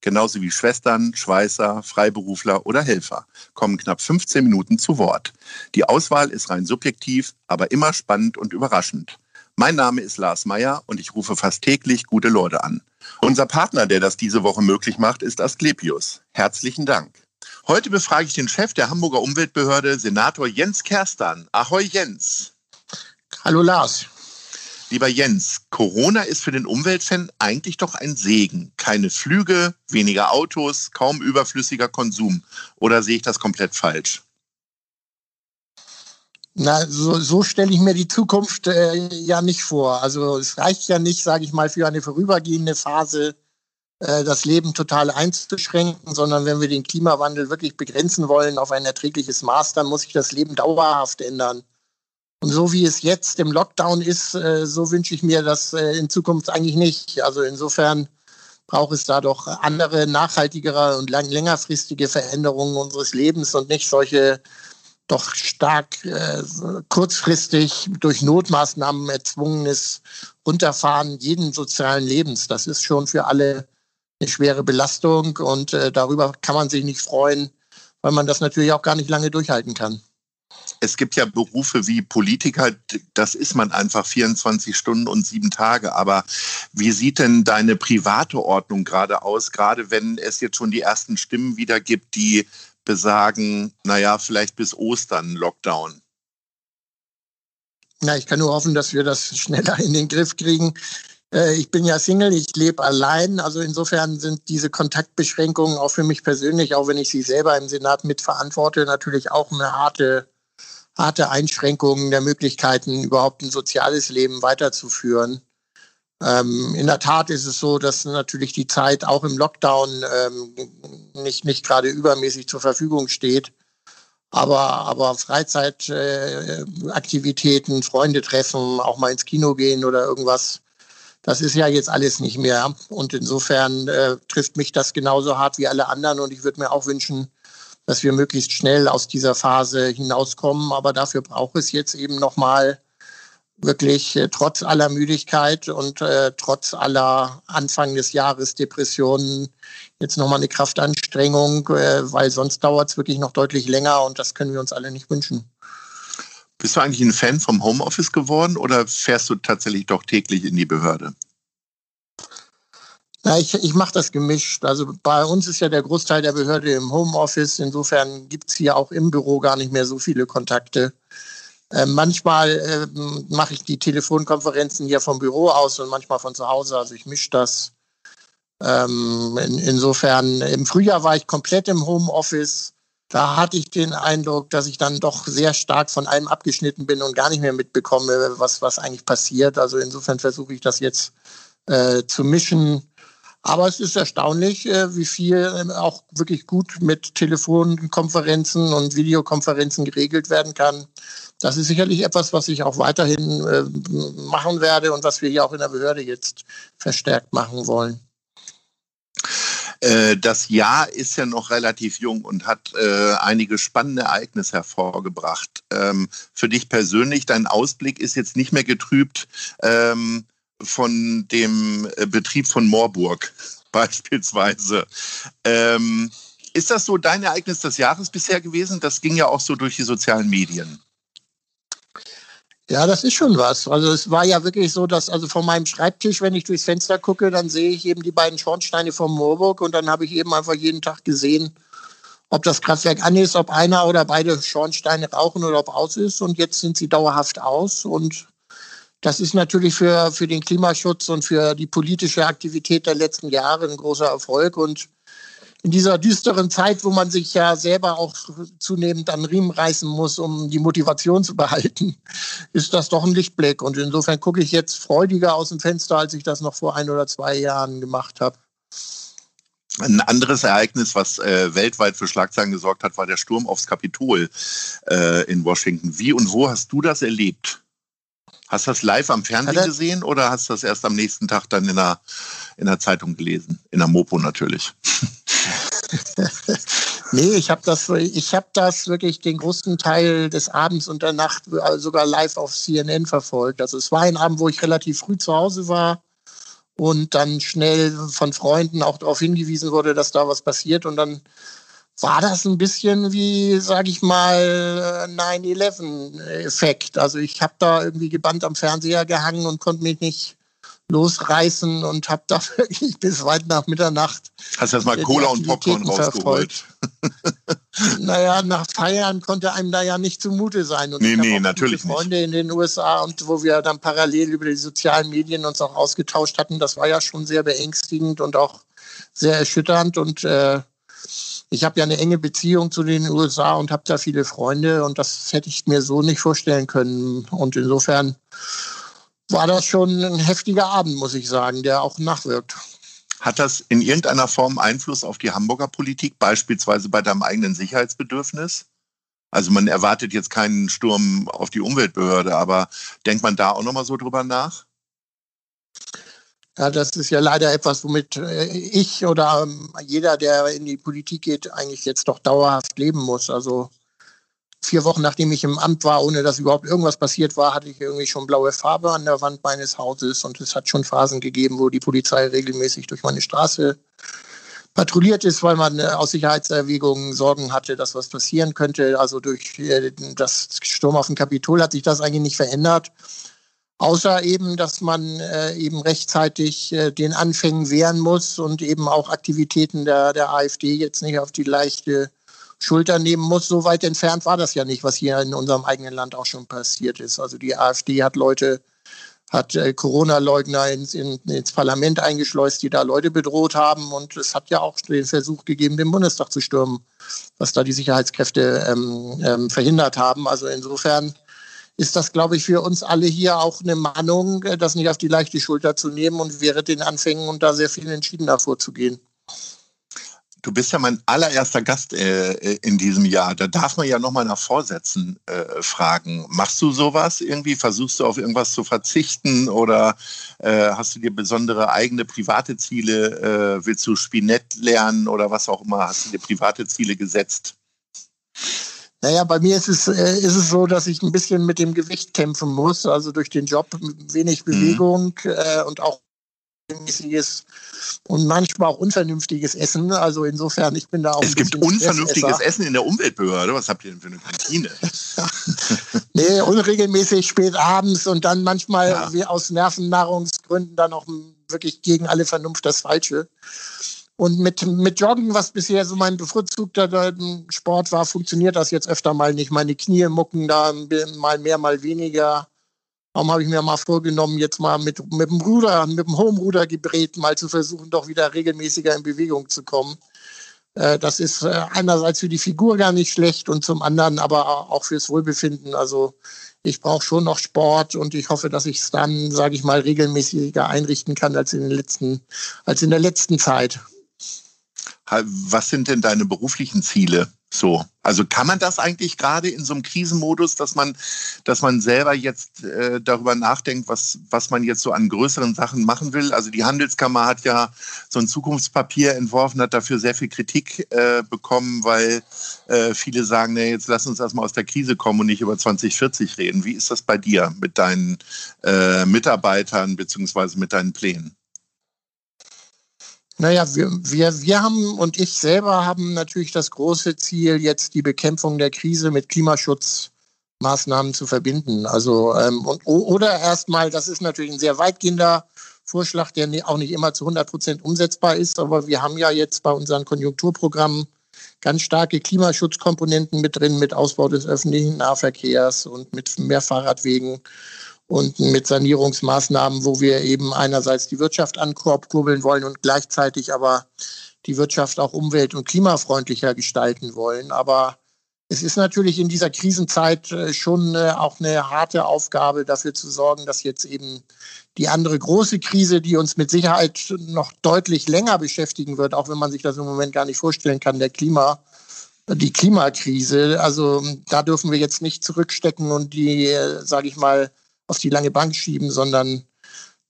genauso wie Schwestern, Schweißer, Freiberufler oder Helfer, kommen knapp 15 Minuten zu Wort. Die Auswahl ist rein subjektiv, aber immer spannend und überraschend. Mein Name ist Lars Meyer und ich rufe fast täglich gute Leute an. Unser Partner, der das diese Woche möglich macht, ist Asklepios. Herzlichen Dank. Heute befrage ich den Chef der Hamburger Umweltbehörde, Senator Jens Kerstan. Ahoi Jens. Hallo Lars. Lieber Jens, Corona ist für den Umweltfan eigentlich doch ein Segen. Keine Flüge, weniger Autos, kaum überflüssiger Konsum. Oder sehe ich das komplett falsch? Na, so, so stelle ich mir die Zukunft äh, ja nicht vor. Also es reicht ja nicht, sage ich mal, für eine vorübergehende Phase äh, das Leben total einzuschränken, sondern wenn wir den Klimawandel wirklich begrenzen wollen auf ein erträgliches Maß, dann muss sich das Leben dauerhaft ändern. Und so wie es jetzt im Lockdown ist, äh, so wünsche ich mir das äh, in Zukunft eigentlich nicht. Also insofern braucht es da doch andere, nachhaltigere und lang längerfristige Veränderungen unseres Lebens und nicht solche doch stark äh, kurzfristig durch Notmaßnahmen erzwungenes Runterfahren jeden sozialen Lebens. Das ist schon für alle eine schwere Belastung und äh, darüber kann man sich nicht freuen, weil man das natürlich auch gar nicht lange durchhalten kann es gibt ja Berufe wie Politiker, das ist man einfach 24 Stunden und sieben Tage. Aber wie sieht denn deine private Ordnung gerade aus, gerade wenn es jetzt schon die ersten Stimmen wieder gibt, die besagen, naja, vielleicht bis Ostern Lockdown? Na, ich kann nur hoffen, dass wir das schneller in den Griff kriegen. Äh, ich bin ja Single, ich lebe allein. Also insofern sind diese Kontaktbeschränkungen auch für mich persönlich, auch wenn ich sie selber im Senat mitverantworte, natürlich auch eine harte harte Einschränkungen der Möglichkeiten, überhaupt ein soziales Leben weiterzuführen. Ähm, in der Tat ist es so, dass natürlich die Zeit auch im Lockdown ähm, nicht, nicht gerade übermäßig zur Verfügung steht. Aber, aber Freizeitaktivitäten, äh, Freunde treffen, auch mal ins Kino gehen oder irgendwas, das ist ja jetzt alles nicht mehr. Und insofern äh, trifft mich das genauso hart wie alle anderen. Und ich würde mir auch wünschen, dass wir möglichst schnell aus dieser Phase hinauskommen. Aber dafür braucht es jetzt eben nochmal wirklich äh, trotz aller Müdigkeit und äh, trotz aller Anfang des Jahres Depressionen jetzt nochmal eine Kraftanstrengung, äh, weil sonst dauert es wirklich noch deutlich länger und das können wir uns alle nicht wünschen. Bist du eigentlich ein Fan vom Homeoffice geworden oder fährst du tatsächlich doch täglich in die Behörde? Na, ich, ich mache das gemischt. Also bei uns ist ja der Großteil der Behörde im Homeoffice. Insofern gibt es hier auch im Büro gar nicht mehr so viele Kontakte. Äh, manchmal äh, mache ich die Telefonkonferenzen hier vom Büro aus und manchmal von zu Hause. Also ich mische das. Ähm, in, insofern, im Frühjahr war ich komplett im Homeoffice. Da hatte ich den Eindruck, dass ich dann doch sehr stark von allem abgeschnitten bin und gar nicht mehr mitbekomme, was, was eigentlich passiert. Also insofern versuche ich das jetzt äh, zu mischen. Aber es ist erstaunlich, äh, wie viel ähm, auch wirklich gut mit Telefonkonferenzen und Videokonferenzen geregelt werden kann. Das ist sicherlich etwas, was ich auch weiterhin äh, machen werde und was wir hier auch in der Behörde jetzt verstärkt machen wollen. Äh, das Jahr ist ja noch relativ jung und hat einige spannende Ereignisse hervorgebracht. Ähm, für dich persönlich, dein Ausblick ist jetzt nicht mehr getrübt. Ähm, von dem äh, Betrieb von Moorburg beispielsweise. Ähm, ist das so dein Ereignis des Jahres bisher gewesen? Das ging ja auch so durch die sozialen Medien. Ja, das ist schon was. Also es war ja wirklich so, dass also von meinem Schreibtisch, wenn ich durchs Fenster gucke, dann sehe ich eben die beiden Schornsteine vom Moorburg und dann habe ich eben einfach jeden Tag gesehen, ob das Kraftwerk an ist, ob einer oder beide Schornsteine rauchen oder ob aus ist. Und jetzt sind sie dauerhaft aus und das ist natürlich für, für den Klimaschutz und für die politische Aktivität der letzten Jahre ein großer Erfolg. Und in dieser düsteren Zeit, wo man sich ja selber auch zunehmend an Riemen reißen muss, um die Motivation zu behalten, ist das doch ein Lichtblick. Und insofern gucke ich jetzt freudiger aus dem Fenster, als ich das noch vor ein oder zwei Jahren gemacht habe. Ein anderes Ereignis, was äh, weltweit für Schlagzeilen gesorgt hat, war der Sturm aufs Kapitol äh, in Washington. Wie und wo hast du das erlebt? Hast du das live am Fernsehen gesehen oder hast du das erst am nächsten Tag dann in der, in der Zeitung gelesen? In der Mopo natürlich. nee, ich habe das, ich hab das wirklich den großen Teil des Abends und der Nacht sogar live auf CNN verfolgt. Also es war ein Abend, wo ich relativ früh zu Hause war und dann schnell von Freunden auch darauf hingewiesen wurde, dass da was passiert. Und dann war das ein bisschen wie, sage ich mal, 9-11-Effekt. Also ich habe da irgendwie gebannt am Fernseher gehangen und konnte mich nicht losreißen und habe da wirklich bis weit nach Mitternacht. Hast du erst mal Cola und Popcorn rausgeholt? naja, nach Feiern konnte einem da ja nicht zumute sein. Und nee, nee, natürlich Freunde nicht. in den USA und wo wir dann parallel über die sozialen Medien uns auch ausgetauscht hatten, das war ja schon sehr beängstigend und auch sehr erschütternd und äh, ich habe ja eine enge Beziehung zu den USA und habe da viele Freunde und das hätte ich mir so nicht vorstellen können. Und insofern war das schon ein heftiger Abend, muss ich sagen, der auch nachwirkt. Hat das in irgendeiner Form Einfluss auf die Hamburger Politik, beispielsweise bei deinem eigenen Sicherheitsbedürfnis? Also man erwartet jetzt keinen Sturm auf die Umweltbehörde, aber denkt man da auch nochmal so drüber nach? Ja, das ist ja leider etwas, womit äh, ich oder ähm, jeder, der in die Politik geht, eigentlich jetzt doch dauerhaft leben muss. Also vier Wochen nachdem ich im Amt war, ohne dass überhaupt irgendwas passiert war, hatte ich irgendwie schon blaue Farbe an der Wand meines Hauses und es hat schon Phasen gegeben, wo die Polizei regelmäßig durch meine Straße patrouilliert ist, weil man äh, aus Sicherheitserwägungen Sorgen hatte, dass was passieren könnte. Also durch äh, das Sturm auf dem Kapitol hat sich das eigentlich nicht verändert. Außer eben, dass man äh, eben rechtzeitig äh, den Anfängen wehren muss und eben auch Aktivitäten der, der AfD jetzt nicht auf die leichte Schulter nehmen muss. So weit entfernt war das ja nicht, was hier in unserem eigenen Land auch schon passiert ist. Also die AfD hat Leute, hat äh, Corona-Leugner ins, in, ins Parlament eingeschleust, die da Leute bedroht haben. Und es hat ja auch den Versuch gegeben, den Bundestag zu stürmen, was da die Sicherheitskräfte ähm, ähm, verhindert haben. Also insofern ist das, glaube ich, für uns alle hier auch eine Mahnung, äh, das nicht auf die leichte Schulter zu nehmen und wäre den Anfängen und da sehr viel entschiedener vorzugehen. Du bist ja mein allererster Gast äh, äh in diesem Jahr. Da darf man ja nochmal nach Vorsätzen äh, fragen. Machst du sowas irgendwie? Versuchst du auf irgendwas zu verzichten oder äh, hast du dir besondere eigene private Ziele? Äh, willst du Spinett lernen oder was auch immer? Hast du dir private Ziele gesetzt? Naja, bei mir ist es, äh, ist es so, dass ich ein bisschen mit dem Gewicht kämpfen muss. Also durch den Job wenig mhm. Bewegung mhm. äh, und auch regelmäßiges und manchmal auch unvernünftiges Essen. Also insofern, ich bin da auch. Es gibt unvernünftiges Essen in der Umweltbehörde. Was habt ihr denn für eine Kantine? nee, unregelmäßig spät abends und dann manchmal ja. wie aus Nervennahrungsgründen dann auch wirklich gegen alle Vernunft das Falsche. Und mit, mit Joggen, was bisher so mein bevorzugter Sport war, funktioniert das jetzt öfter mal nicht. Meine Knie mucken da mal mehr, mal weniger. Darum habe ich mir mal vorgenommen, jetzt mal mit, mit dem Ruder, mit dem Home-Rudergerät mal zu versuchen, doch wieder regelmäßiger in Bewegung zu kommen. Äh, das ist äh, einerseits für die Figur gar nicht schlecht und zum anderen aber auch fürs Wohlbefinden. Also ich brauche schon noch Sport und ich hoffe, dass ich es dann, sage ich mal, regelmäßiger einrichten kann als in, den letzten, als in der letzten Zeit. Was sind denn deine beruflichen Ziele so? Also kann man das eigentlich gerade in so einem Krisenmodus, dass man, dass man selber jetzt äh, darüber nachdenkt, was, was man jetzt so an größeren Sachen machen will? Also die Handelskammer hat ja so ein Zukunftspapier entworfen, hat dafür sehr viel Kritik äh, bekommen, weil äh, viele sagen, nee, jetzt lass uns erstmal aus der Krise kommen und nicht über 2040 reden. Wie ist das bei dir mit deinen äh, Mitarbeitern beziehungsweise mit deinen Plänen? Naja, wir, wir, wir haben und ich selber haben natürlich das große Ziel, jetzt die Bekämpfung der Krise mit Klimaschutzmaßnahmen zu verbinden. Also ähm, und, oder erstmal, das ist natürlich ein sehr weitgehender Vorschlag, der auch nicht immer zu 100 Prozent umsetzbar ist, aber wir haben ja jetzt bei unseren Konjunkturprogrammen ganz starke Klimaschutzkomponenten mit drin, mit Ausbau des öffentlichen Nahverkehrs und mit mehr Fahrradwegen und mit Sanierungsmaßnahmen, wo wir eben einerseits die Wirtschaft ankurbeln wollen und gleichzeitig aber die Wirtschaft auch umwelt- und klimafreundlicher gestalten wollen. Aber es ist natürlich in dieser Krisenzeit äh, schon äh, auch eine harte Aufgabe, dafür zu sorgen, dass jetzt eben die andere große Krise, die uns mit Sicherheit noch deutlich länger beschäftigen wird, auch wenn man sich das im Moment gar nicht vorstellen kann, der Klima, die Klimakrise. Also da dürfen wir jetzt nicht zurückstecken und die, äh, sage ich mal, auf die lange Bank schieben, sondern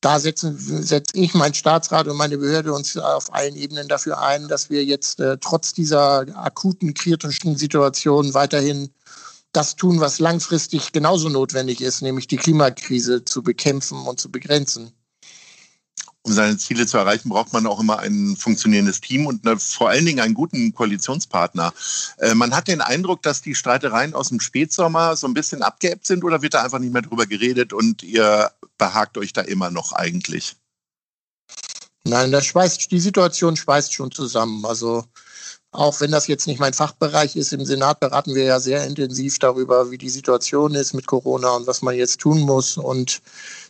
da setze setz ich, mein Staatsrat und meine Behörde uns auf allen Ebenen dafür ein, dass wir jetzt äh, trotz dieser akuten, kritischen Situation weiterhin das tun, was langfristig genauso notwendig ist, nämlich die Klimakrise zu bekämpfen und zu begrenzen. Um seine Ziele zu erreichen, braucht man auch immer ein funktionierendes Team und vor allen Dingen einen guten Koalitionspartner. Äh, man hat den Eindruck, dass die Streitereien aus dem Spätsommer so ein bisschen abgeebbt sind oder wird da einfach nicht mehr drüber geredet und ihr behagt euch da immer noch eigentlich? Nein, das schweißt, die Situation schweißt schon zusammen. Also auch wenn das jetzt nicht mein Fachbereich ist, im Senat beraten wir ja sehr intensiv darüber, wie die Situation ist mit Corona und was man jetzt tun muss. Und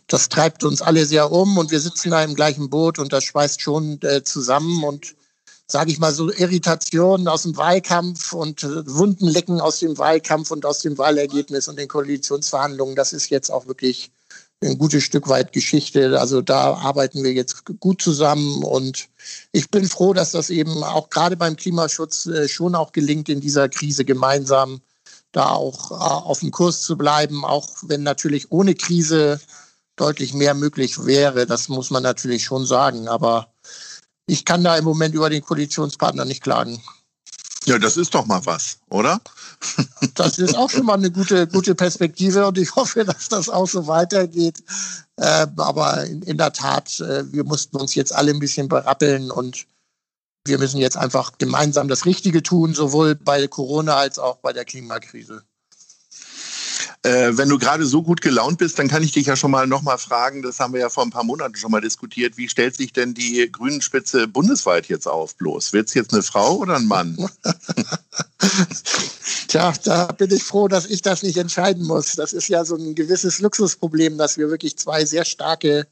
das treibt uns alle sehr um und wir sitzen da im gleichen Boot und das schweißt schon äh, zusammen und sage ich mal so Irritationen aus dem Wahlkampf und äh, Wundenlecken aus dem Wahlkampf und aus dem Wahlergebnis und den Koalitionsverhandlungen, das ist jetzt auch wirklich ein gutes Stück weit Geschichte. Also da arbeiten wir jetzt gut zusammen und ich bin froh, dass das eben auch gerade beim Klimaschutz äh, schon auch gelingt, in dieser Krise gemeinsam da auch äh, auf dem Kurs zu bleiben, auch wenn natürlich ohne Krise deutlich mehr möglich wäre. Das muss man natürlich schon sagen. Aber ich kann da im Moment über den Koalitionspartner nicht klagen. Ja, das ist doch mal was, oder? Das ist auch schon mal eine gute, gute Perspektive und ich hoffe, dass das auch so weitergeht. Äh, aber in, in, der Tat, äh, wir mussten uns jetzt alle ein bisschen berappeln und wir müssen jetzt einfach gemeinsam das Richtige tun, sowohl bei Corona als auch bei der Klimakrise. Äh, wenn du gerade so gut gelaunt bist, dann kann ich dich ja schon mal nochmal fragen, das haben wir ja vor ein paar Monaten schon mal diskutiert, wie stellt sich denn die Grünen-Spitze bundesweit jetzt auf bloß? Wird es jetzt eine Frau oder ein Mann? Tja, da bin ich froh, dass ich das nicht entscheiden muss. Das ist ja so ein gewisses Luxusproblem, dass wir wirklich zwei sehr starke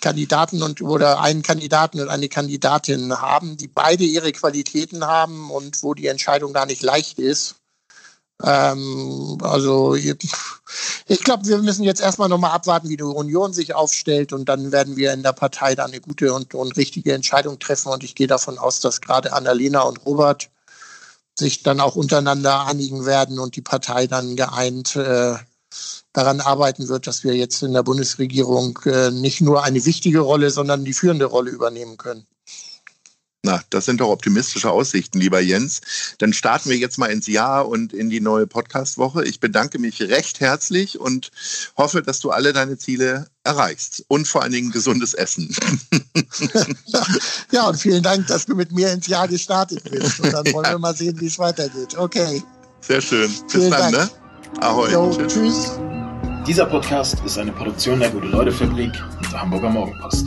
Kandidaten und oder einen Kandidaten und eine Kandidatin haben, die beide ihre Qualitäten haben und wo die Entscheidung gar nicht leicht ist. Ähm, also ich glaube, wir müssen jetzt erstmal nochmal abwarten, wie die Union sich aufstellt und dann werden wir in der Partei da eine gute und, und richtige Entscheidung treffen und ich gehe davon aus, dass gerade Annalena und Robert sich dann auch untereinander einigen werden und die Partei dann geeint äh, daran arbeiten wird, dass wir jetzt in der Bundesregierung äh, nicht nur eine wichtige Rolle, sondern die führende Rolle übernehmen können. Na, das sind doch optimistische Aussichten, lieber Jens. Dann starten wir jetzt mal ins Jahr und in die neue Podcast-Woche. Ich bedanke mich recht herzlich und hoffe, dass du alle deine Ziele erreichst und vor allen Dingen gesundes Essen. ja, und vielen Dank, dass du mit mir ins Jahr gestartet bist. Und dann wollen ja. wir mal sehen, wie es weitergeht. Okay. Sehr schön. Bis vielen dann, Dank. ne? Ahoi. Jo, tschüss. tschüss. Dieser Podcast ist eine Produktion der Gute-Leute-Fabrik und der Hamburger Morgenpost.